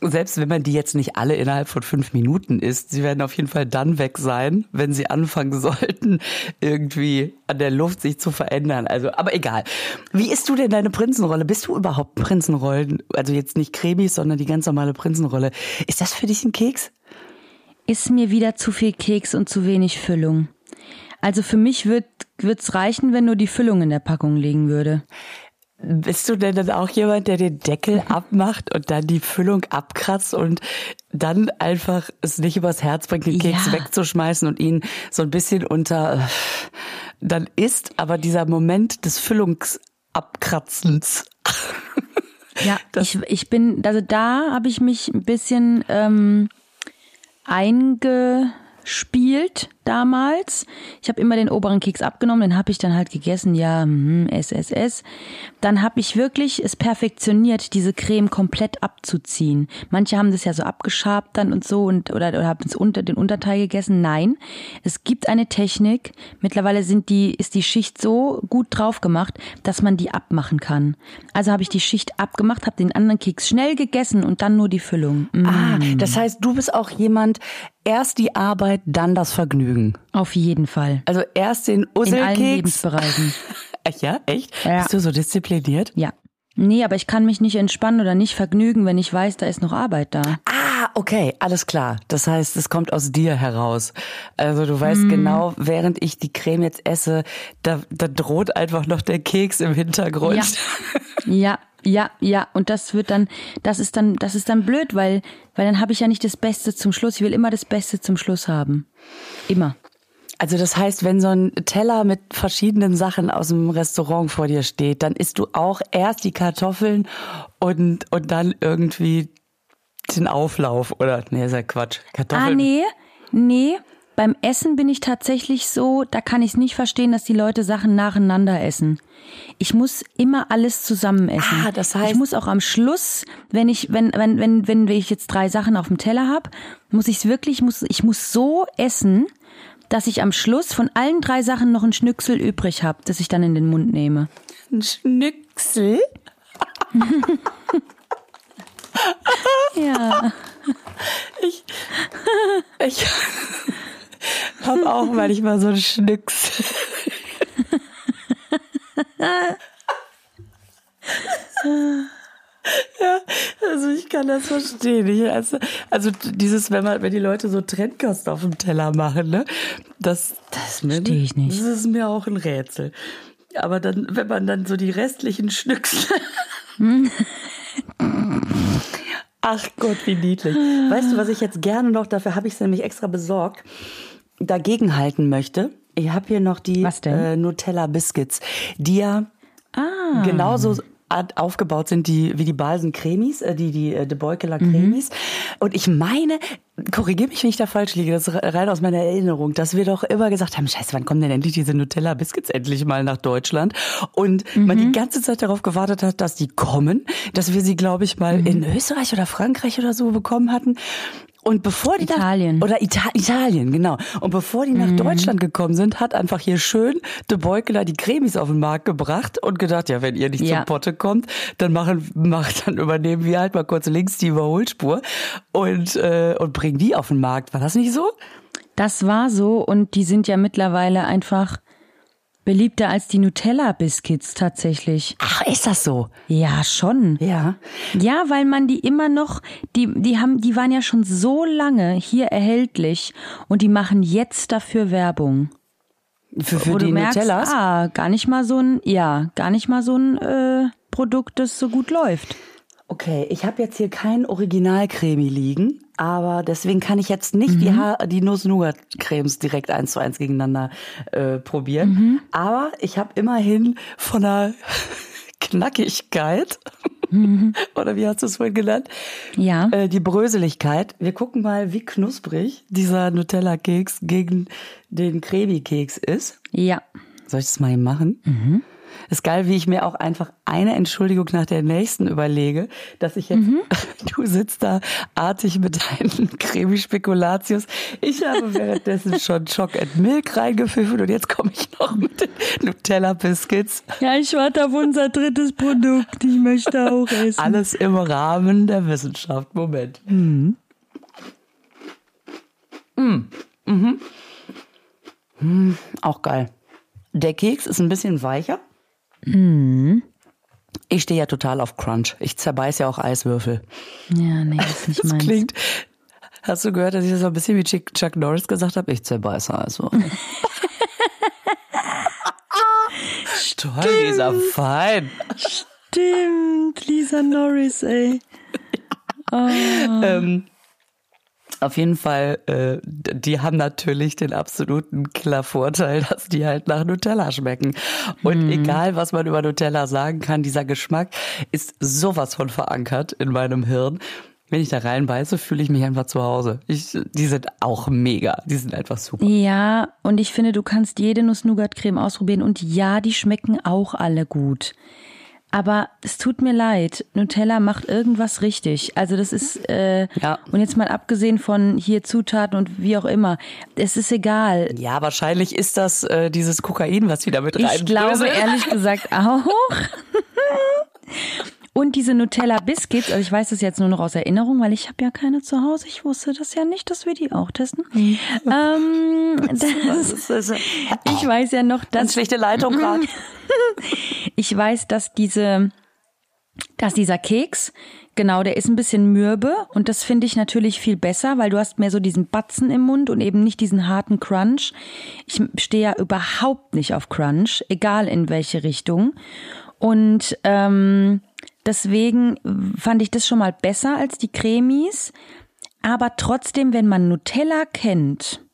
selbst wenn man die jetzt nicht alle innerhalb von fünf Minuten isst, sie werden auf jeden Fall dann weg sein, wenn sie anfangen sollten, irgendwie an der Luft sich zu verändern. Also, aber egal. Wie isst du denn deine Prinzenrolle? Bist du überhaupt Prinzenrollen? Also jetzt nicht Cremis, sondern die ganz normale Prinzenrolle. Ist das für dich ein Keks? Ist mir wieder zu viel Keks und zu wenig Füllung. Also für mich wird wird's reichen, wenn nur die Füllung in der Packung liegen würde. Bist du denn dann auch jemand, der den Deckel abmacht und dann die Füllung abkratzt und dann einfach es nicht übers Herz bringt, den Keks ja. wegzuschmeißen und ihn so ein bisschen unter dann ist aber dieser Moment des Füllungsabkratzens. Ja, ich, ich bin, also da habe ich mich ein bisschen ähm, einge spielt damals. Ich habe immer den oberen Keks abgenommen, den habe ich dann halt gegessen, ja, hm, SSS. Dann habe ich wirklich es perfektioniert, diese Creme komplett abzuziehen. Manche haben das ja so abgeschabt dann und so und oder, oder haben es unter den Unterteil gegessen. Nein, es gibt eine Technik. Mittlerweile sind die ist die Schicht so gut drauf gemacht, dass man die abmachen kann. Also habe ich die Schicht abgemacht, habe den anderen Keks schnell gegessen und dann nur die Füllung. Mm. Ah, das heißt, du bist auch jemand, erst die Arbeit, dann das Vergnügen. Auf jeden Fall. Also erst den Usselkeks. In allen Lebensbereichen. ja, echt? Ja. Bist du so diszipliniert? Ja. Nee, aber ich kann mich nicht entspannen oder nicht vergnügen, wenn ich weiß, da ist noch Arbeit da. Ah, okay, alles klar. Das heißt, es kommt aus dir heraus. Also du weißt mm. genau, während ich die Creme jetzt esse, da, da droht einfach noch der Keks im Hintergrund. Ja, ja, ja, ja. Und das wird dann, das ist dann, das ist dann blöd, weil, weil dann habe ich ja nicht das Beste zum Schluss. Ich will immer das Beste zum Schluss haben. Immer. Also das heißt, wenn so ein Teller mit verschiedenen Sachen aus dem Restaurant vor dir steht, dann isst du auch erst die Kartoffeln und, und dann irgendwie den Auflauf oder nee, ist ja Quatsch. Kartoffeln. Ah, nee, nee. Beim Essen bin ich tatsächlich so, da kann ich es nicht verstehen, dass die Leute Sachen nacheinander essen. Ich muss immer alles zusammen essen. Ah, das heißt, ich muss auch am Schluss, wenn ich, wenn, wenn, wenn, wenn ich jetzt drei Sachen auf dem Teller habe, muss ich es wirklich, muss, ich muss so essen, dass ich am Schluss von allen drei Sachen noch ein Schnücksel übrig habe, das ich dann in den Mund nehme. Ein Schnücksel? ja. Ich, ich habe auch manchmal so ein Schnücksel. Ja, also ich kann das verstehen. Ich, also, also dieses, wenn man, wenn die Leute so Trendkost auf dem Teller machen, ne, das, das, mir, ich nicht. das ist mir auch ein Rätsel. Aber dann, wenn man dann so die restlichen Schnücksel. Ach Gott, wie niedlich. Weißt du, was ich jetzt gerne noch, dafür habe ich es nämlich extra besorgt, dagegen halten möchte? Ich habe hier noch die äh, Nutella Biscuits, die ja ah. genauso aufgebaut sind, die wie die Balsen Cremis, äh, die die äh, De Beukeler mhm. Cremis. Mhm. Und ich meine, korrigiere mich, wenn ich da falsch liege, das ist rein aus meiner Erinnerung, dass wir doch immer gesagt haben, scheiße, wann kommen denn endlich diese Nutella Biscuits endlich mal nach Deutschland? Und mhm. man die ganze Zeit darauf gewartet hat, dass die kommen, dass wir sie, glaube ich, mal mhm. in Österreich oder Frankreich oder so bekommen hatten. Und bevor die Italien. Nach, oder Ita Italien, genau. Und bevor die nach mhm. Deutschland gekommen sind, hat einfach hier schön De Beukeler die Cremis auf den Markt gebracht und gedacht, ja, wenn ihr nicht ja. zum Potte kommt, dann machen, macht, dann übernehmen wir halt mal kurz links die Überholspur und, äh, und bringen die auf den Markt. War das nicht so? Das war so und die sind ja mittlerweile einfach beliebter als die Nutella-Biscuits tatsächlich. Ach, ist das so? Ja, schon. Ja. Ja, weil man die immer noch, die, die haben, die waren ja schon so lange hier erhältlich und die machen jetzt dafür Werbung. Für, für die merkst, Nutellas? Ah, gar nicht mal so ein, ja, gar nicht mal so ein äh, Produkt, das so gut läuft. Okay, ich habe jetzt hier kein Originalcremi liegen, aber deswegen kann ich jetzt nicht mhm. die, ha die Nuss-Nougat-Cremes direkt eins zu eins gegeneinander äh, probieren. Mhm. Aber ich habe immerhin von der Knackigkeit Oder wie hast du es vorhin genannt? Ja. Äh, die Bröseligkeit. Wir gucken mal, wie knusprig dieser Nutella-Keks gegen den Cremi-Keks ist. Ja. Soll ich das mal eben machen? Ist geil, wie ich mir auch einfach eine Entschuldigung nach der nächsten überlege, dass ich jetzt, du sitzt da artig mit deinen Cremi Spekulatius. Ich habe währenddessen schon Choc and Milk reingepfiffen und jetzt komme ich noch mit den Nutella Biscuits. Ja, ich warte auf unser drittes Produkt. Ich möchte auch essen. Alles im Rahmen der Wissenschaft. Moment. Mhm. Mhm. Auch geil. Der Keks ist ein bisschen weicher. Ich stehe ja total auf Crunch. Ich zerbeiß ja auch Eiswürfel. Ja, nee, das ist nicht Das meins. klingt. Hast du gehört, dass ich das so ein bisschen wie Chuck Norris gesagt habe? Ich zerbeiße Eiswürfel. Toll, dieser fein. Stimmt, Lisa Norris, ey. Ähm, auf jeden Fall, äh, die haben natürlich den absoluten klar Vorteil, dass die halt nach Nutella schmecken. Und egal, was man über Nutella sagen kann, dieser Geschmack ist sowas von verankert in meinem Hirn. Wenn ich da reinbeiße, fühle ich mich einfach zu Hause. Ich, die sind auch mega. Die sind einfach super. Ja, und ich finde, du kannst jede Nuss-Nougat-Creme ausprobieren und ja, die schmecken auch alle gut. Aber es tut mir leid, Nutella macht irgendwas richtig. Also das ist, äh, Ja. und jetzt mal abgesehen von hier Zutaten und wie auch immer, es ist egal. Ja, wahrscheinlich ist das äh, dieses Kokain, was die da mit Ich glaube ehrlich gesagt auch. Und diese Nutella Biscuits, also ich weiß das jetzt nur noch aus Erinnerung, weil ich habe ja keine zu Hause. Ich wusste das ja nicht, dass wir die auch testen. ähm, das, ich weiß ja noch, ganz dass schlechte Leitung gerade. ich weiß, dass diese, dass dieser Keks, genau, der ist ein bisschen mürbe und das finde ich natürlich viel besser, weil du hast mehr so diesen Batzen im Mund und eben nicht diesen harten Crunch. Ich stehe ja überhaupt nicht auf Crunch, egal in welche Richtung. Und ähm, deswegen fand ich das schon mal besser als die Cremis. Aber trotzdem, wenn man Nutella kennt,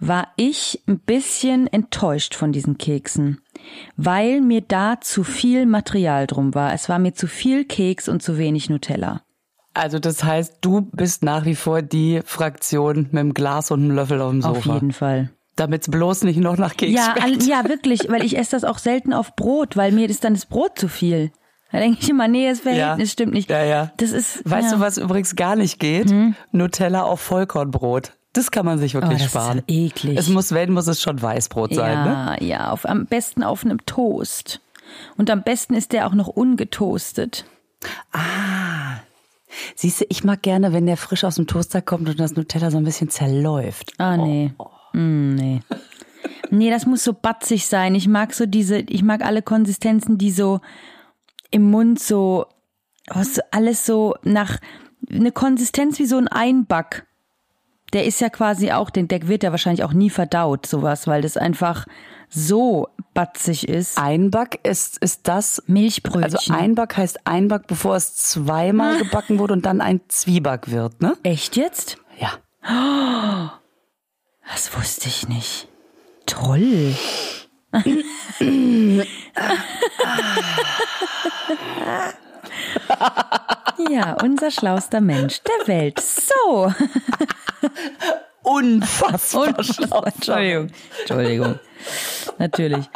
war ich ein bisschen enttäuscht von diesen Keksen, weil mir da zu viel Material drum war. Es war mir zu viel Keks und zu wenig Nutella. Also das heißt, du bist nach wie vor die Fraktion mit dem Glas und einem Löffel auf dem Auf Sofa. jeden Fall. Damit es bloß nicht noch nach Keks Ja, schmeckt. ja, wirklich, weil ich esse das auch selten auf Brot, weil mir ist dann das Brot zu viel. Da denke ich immer, nee, das Verhältnis Ja. stimmt nicht. Ja, ja. Das ist. Weißt ja. du, was übrigens gar nicht geht? Nutella auf Vollkornbrot. Das kann man sich Oh, wirklich das sparen. ist eklig. Es muss, wenn, muss es schon Weißbrot sein, ne? ja, ja, auf, am besten auf einem Toast. Und am besten ist der auch noch ungetoastet. Siehst du, ich mag gerne, wenn der frisch aus dem Toaster kommt und das Nutella so ein bisschen zerläuft. Ah, nee. Mm, nee. Nee, das muss so batzig sein. Ich mag so diese, ich mag alle Konsistenzen, die so im Mund so, was alles so nach, eine Konsistenz wie so ein Einback. Der ist ja quasi auch, den, der wird ja wahrscheinlich auch nie verdaut, sowas, weil das einfach so batzig ist. Einback ist, ist das, Milchbrötchen. also Einback heißt Einback, bevor es zweimal gebacken wurde und dann ein Zwieback wird, ne? Echt jetzt? Ja. Das wusste ich nicht. Toll. Ja, unser schlauster Mensch der Welt. So. Unfassbar schlau. Entschuldigung. Entschuldigung. Natürlich.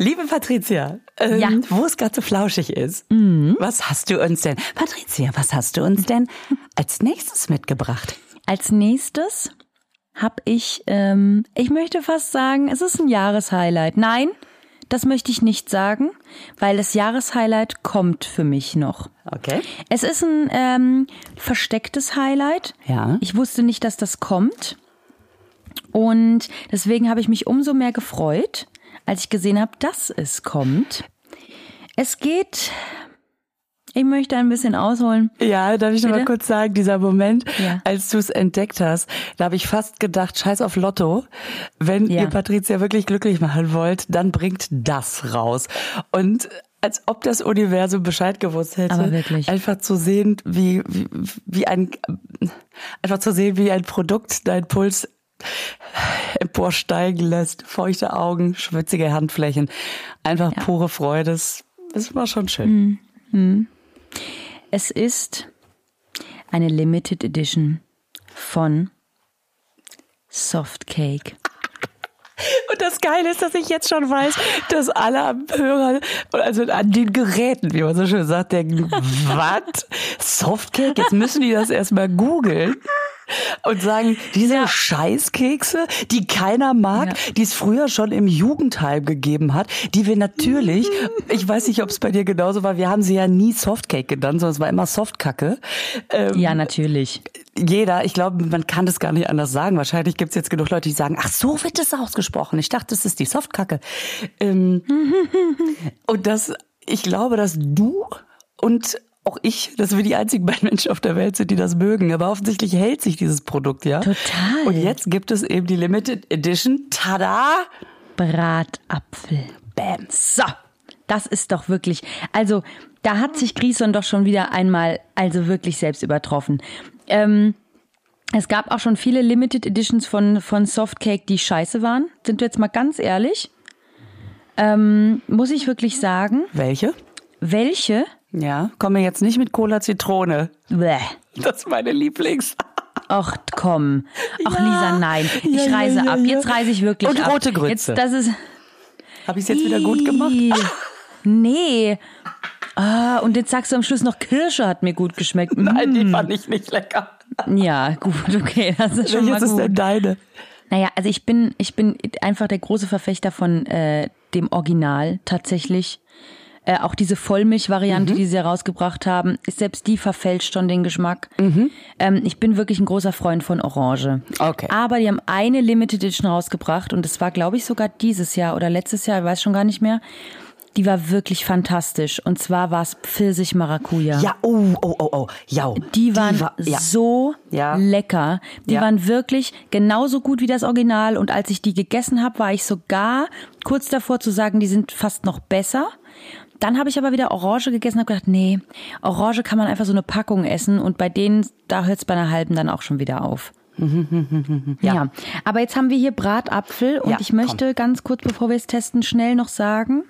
Liebe Patricia, ähm, Ja. wo es gerade so flauschig ist, was hast du uns denn, Patricia, was hast du uns denn als nächstes mitgebracht? Als nächstes habe ich, ähm, ich möchte fast sagen, es ist ein Jahreshighlight. Nein, das möchte ich nicht sagen, weil das Jahreshighlight kommt für mich noch. Okay. Es ist ein ähm, verstecktes Highlight. Ja. Ich wusste nicht, dass das kommt. Und deswegen habe ich mich umso mehr gefreut, als ich gesehen habe, dass es kommt. Es geht, ich möchte ein bisschen ausholen. Ja, darf ich noch mal Bitte? kurz sagen, dieser Moment, Ja. als du es entdeckt hast, da habe ich fast gedacht, scheiß auf Lotto. Wenn Ja. ihr Patricia wirklich glücklich machen wollt, dann bringt das raus. Und als ob das Universum Bescheid gewusst hätte. Aber wirklich. Einfach zu sehen, wie, wie, wie ein, einfach zu sehen, wie ein Produkt dein Puls emporsteigen lässt. Feuchte Augen, schwitzige Handflächen. Einfach Ja. pure Freude. Das, das war schon schön. Es ist eine Limited Edition von Softcake. Und das Geile ist, dass ich jetzt schon weiß, dass alle am Hörer, also an den Geräten, wie man so schön sagt, denken, was? Softcake? Jetzt müssen die das erstmal googeln. Und sagen, diese Scheißkekse, die keiner mag, Ja. die es früher schon im Jugendheim gegeben hat, die wir natürlich, ich weiß nicht, ob es bei dir genauso war, wir haben sie ja nie Softcake genannt, sondern es war immer Softkacke. Ähm, Ja, natürlich. jeder, ich glaube, man kann das gar nicht anders sagen. Wahrscheinlich gibt es jetzt genug Leute, die sagen, ach, so wird es ausgesprochen. Ich dachte, das ist die Softkacke. Ähm, und das, ich glaube, dass du und auch ich, dass wir die einzigen beiden Menschen auf der Welt sind, die das mögen. Aber offensichtlich hält sich dieses Produkt, ja. Total. Und jetzt gibt es eben die Limited Edition. Tada! Bratapfel. Bam. So. Das ist doch wirklich, also da hat sich Grison doch schon wieder einmal, also wirklich selbst übertroffen. Ähm, es gab auch schon viele Limited Editions von, von Softcake, die scheiße waren. Sind wir jetzt mal ganz ehrlich. Ähm, muss ich wirklich sagen, Welche? welche? Ja, komme jetzt nicht mit Cola Zitrone. Bäh. Das ist meine Lieblings. Ach komm. Ach Ja. Lisa, nein. Ich Ja, reise ja, ab. Jetzt reise ich wirklich Und ab. rote Grütze. Jetzt, das ist. Habe ich es jetzt wieder gut gemacht? Nee. Ah, und jetzt sagst du am Schluss noch, Kirsche hat mir gut geschmeckt. Nein, die fand ich nicht lecker. Ja, gut, okay, das ist schon mal Welches ist gut. denn deine? Naja, also ich bin, ich bin einfach der große Verfechter von äh, dem Original tatsächlich. Äh, auch diese Vollmilch-Variante, die sie herausgebracht haben, ist selbst die verfälscht schon den Geschmack. Ähm, ich bin wirklich ein großer Freund von Orange. Okay. Aber die haben eine Limited Edition rausgebracht und das war, glaube ich, sogar dieses Jahr oder letztes Jahr, ich weiß schon gar nicht mehr. Die war wirklich fantastisch. Und zwar war es Pfirsich-Maracuja. Ja, oh, oh, oh, oh, ja. Die waren war- ja. so Ja. lecker. Die Ja. waren wirklich genauso gut wie das Original. Und als ich die gegessen habe, war ich sogar kurz davor zu sagen, die sind fast noch besser. Dann habe ich aber wieder Orange gegessen und habe gedacht, nee, Orange kann man einfach so eine Packung essen. Und bei denen, da hört es bei einer halben dann auch schon wieder auf. ja. aber jetzt haben wir hier Bratapfel und Ja, ich möchte ganz kurz, bevor wir es testen, schnell noch sagen,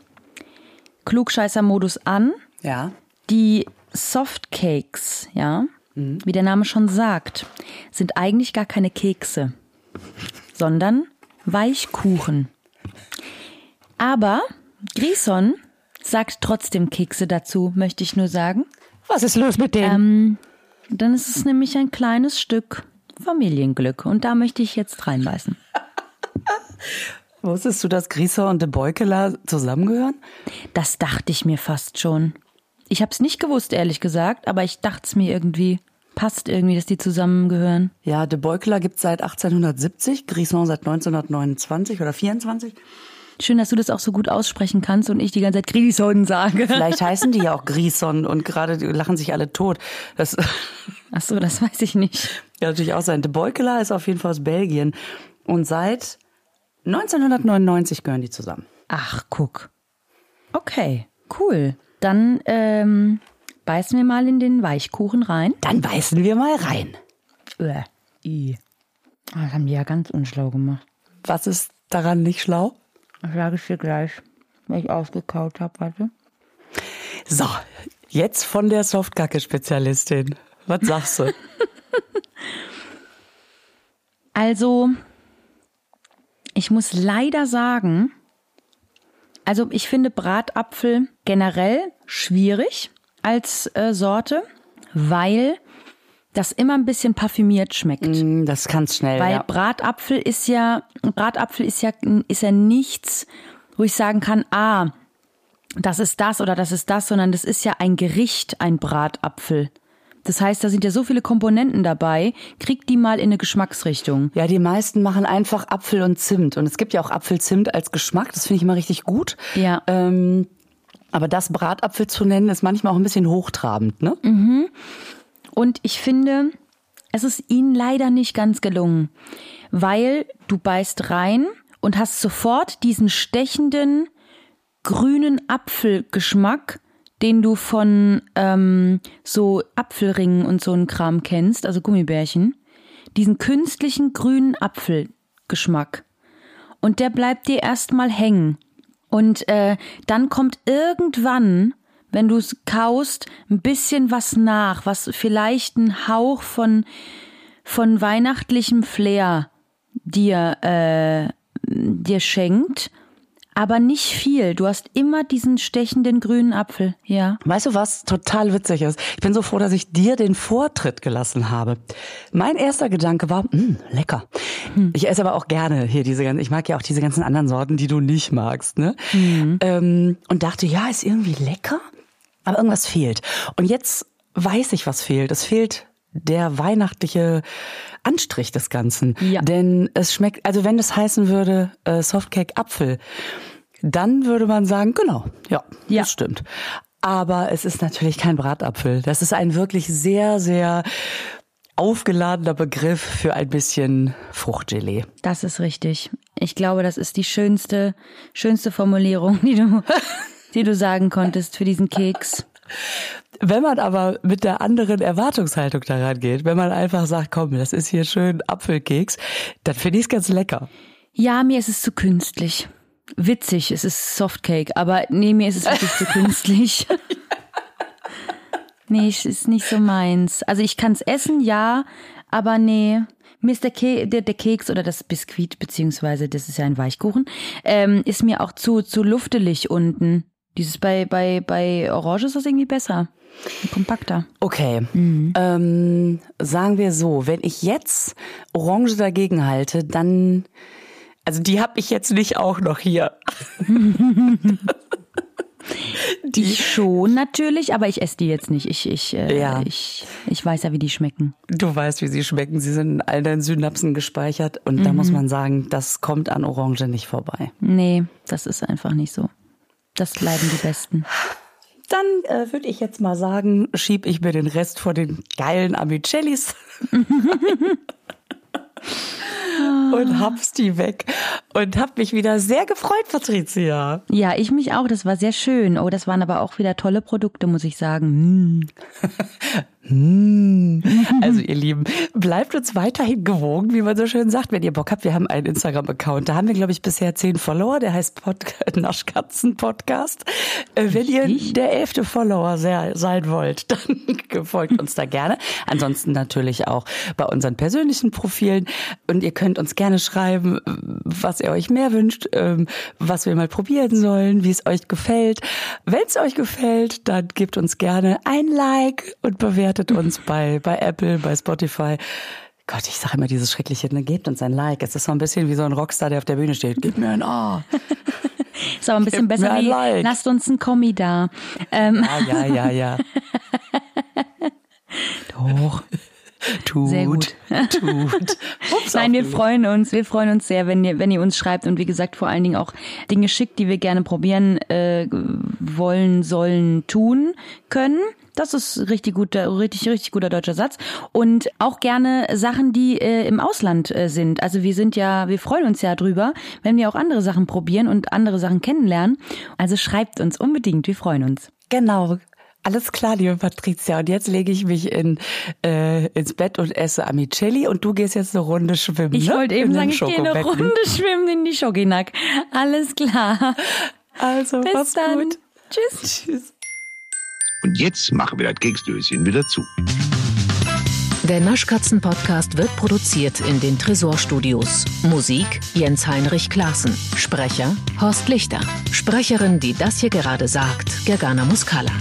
Klugscheißer-Modus an Ja. die Softcakes, ja, wie der Name schon sagt, sind eigentlich gar keine Kekse, sondern Weichkuchen. Aber Grison sagt trotzdem Kekse dazu, möchte ich nur sagen. Was ist los mit denen? Ähm, dann ist es nämlich ein kleines Stück Familienglück und da möchte ich jetzt reinbeißen. Wusstest du, dass Grieser und de Beukeler zusammengehören? Das dachte ich mir fast schon. Ich habe es nicht gewusst, ehrlich gesagt, aber ich dachte es mir irgendwie. Passt irgendwie, dass die zusammengehören. Ja, de Beukeler gibt seit 1870, Grison seit 1929 oder 24. Schön, dass du das auch so gut aussprechen kannst und ich die ganze Zeit Grison sage. Vielleicht heißen die ja auch Grison und gerade lachen sich alle tot. Das Ach so, das weiß ich nicht. kann natürlich auch sein. De Beukeler ist auf jeden Fall aus Belgien und seit 1999 gehören die zusammen. Ach, guck. Okay, cool. Dann ähm, beißen wir mal in den Weichkuchen rein. Dann beißen wir mal rein. Uäh. I. Ah, Das haben die ja ganz unschlau gemacht. Was ist daran nicht schlau? Das sage ich dir gleich, wenn ich ausgekaut habe, warte. So, jetzt von der Softkacke-Spezialistin. Was sagst du? Also, ich muss leider sagen, also ich finde Bratapfel generell schwierig als äh, Sorte, weil das immer ein bisschen parfümiert schmeckt. Mm, Das kann's schnell, Weil ja. Bratapfel ist ja, Bratapfel ist ja, ist ja nichts, wo ich sagen kann, ah, das ist das oder das ist das, sondern das ist ja ein Gericht, ein Bratapfel. Das heißt, da sind ja so viele Komponenten dabei, krieg die mal in eine Geschmacksrichtung. Ja, die meisten machen einfach Apfel und Zimt. Und es gibt ja auch Apfelzimt als Geschmack. Das finde ich immer richtig gut. Ja. Ähm, aber das Bratapfel zu nennen, ist manchmal auch ein bisschen hochtrabend, ne? Und ich finde, es ist ihnen leider nicht ganz gelungen, weil du beißt rein und hast sofort diesen stechenden grünen Apfelgeschmack, den du von ähm, so Apfelringen und so ein Kram kennst, also Gummibärchen. Diesen künstlichen grünen Apfel, Geschmack. Und der bleibt dir erstmal hängen. Und äh, dann kommt irgendwann, wenn du es kaust, ein bisschen was nach, was vielleicht einen Hauch von, von weihnachtlichem Flair dir, äh, dir schenkt aber nicht viel. Du hast immer diesen stechenden grünen Apfel, ja. Weißt du, was total witzig ist? Ich bin so froh, dass ich dir den Vortritt gelassen habe. Mein erster Gedanke war, mh, hm, lecker. Hm. Ich esse aber auch gerne hier diese ganzen, ich mag ja auch diese ganzen anderen Sorten, die du nicht magst, ne? Mhm. Ähm, und dachte, ja, ist irgendwie lecker, aber irgendwas fehlt. Und jetzt weiß ich, was fehlt. Es fehlt der weihnachtliche Anstrich des Ganzen. Ja. Denn es schmeckt, also wenn es heißen würde, äh, Softcake Apfel, dann würde man sagen, genau, ja, ja, das stimmt. Aber es ist natürlich kein Bratapfel. Das ist ein wirklich sehr, sehr aufgeladener Begriff für ein bisschen Fruchtgelee. Das ist richtig. Ich glaube, das ist die schönste, schönste Formulierung, die du, die du sagen konntest für diesen Keks. Wenn man aber mit der anderen Erwartungshaltung daran geht, wenn man einfach sagt, komm, das ist hier schön Apfelkeks, dann finde ich es ganz lecker. Ja, mir ist es zu künstlich witzig, es ist Softcake, aber nee, mir ist es wirklich zu künstlich. nee, es ist nicht so meins. Also ich kann es essen, ja, aber nee. Mir ist der, Ke der, der Keks oder das Biskuit, beziehungsweise das ist ja ein Weichkuchen, ähm, ist mir auch zu, zu luftelig unten. Dieses bei, bei, bei Orange ist das irgendwie besser. Kompakter. Okay. Mhm. Ähm, sagen wir so, wenn ich jetzt Orange dagegen halte, dann also die habe ich jetzt nicht auch noch hier. die ich schon natürlich, aber ich esse die jetzt nicht. Ich, ich, äh, ja. ich, ich weiß ja, wie die schmecken. Du weißt, wie sie schmecken. Sie sind in all deinen Synapsen gespeichert. Und mhm. da muss man sagen, das kommt an Orange nicht vorbei. Nee, das ist einfach nicht so. Das bleiben die Besten. Dann äh, würde ich jetzt mal sagen, schieb ich mir den Rest vor den geilen Amicellis. und hab's die weg und hab mich wieder sehr gefreut, Patricia. Ja, ich mich auch. Das war sehr schön. Oh, das waren aber auch wieder tolle Produkte, muss ich sagen. Mm. Hm. Also ihr Lieben, bleibt uns weiterhin gewogen, wie man so schön sagt, wenn ihr Bock habt. Wir haben einen Instagram-Account. Da haben wir, glaube ich, bisher zehn Follower. Der heißt Pod Naschkatzen Podcast. Äh, wenn ihr der elfte Follower sein wollt, dann folgt uns da gerne. Ansonsten natürlich auch bei unseren persönlichen Profilen. Und ihr könnt uns gerne schreiben, was ihr euch mehr wünscht, ähm, was wir mal probieren sollen, wie es euch gefällt. Wenn es euch gefällt, dann gebt uns gerne ein Like und bewertet uns bei, bei Apple, bei Spotify. Gott, ich sage immer dieses schreckliche, ne, gebt uns ein Like. Es ist so ein bisschen wie so ein Rockstar, der auf der Bühne steht. Gib mir ein A. ist aber ein bisschen Gib besser wie, like. lasst uns ein Kommi da. Ähm. Ja, ja, ja, ja. Doch. Tut, sehr gut. tut. Ups, Nein, wir freuen uns, wir freuen uns sehr, wenn ihr, wenn ihr uns schreibt und wie gesagt vor allen Dingen auch Dinge schickt, die wir gerne probieren äh, wollen, sollen, tun können. Das ist richtig guter, richtig, richtig guter deutscher Satz. Und auch gerne Sachen, die äh, im Ausland äh, sind. Also wir sind ja, wir freuen uns ja drüber, wenn wir auch andere Sachen probieren und andere Sachen kennenlernen. Also schreibt uns unbedingt, wir freuen uns. Genau. Alles klar, liebe Patricia. Und jetzt lege ich mich in, äh, ins Bett und esse Amicelli und du gehst jetzt eine Runde schwimmen. Ich ne? wollte eben sagen, ich gehe eine Runde schwimmen in die Schoginack. Alles klar. Also, Bis dann. Gut. Tschüss. Tschüss. Und jetzt machen wir das Keksdöschen wieder zu. Der Naschkatzen-Podcast wird produziert in den Tresorstudios. Musik Jens Heinrich Klaassen. Sprecher Horst Lichter. Sprecherin, die das hier gerade sagt, Gergana Muscala.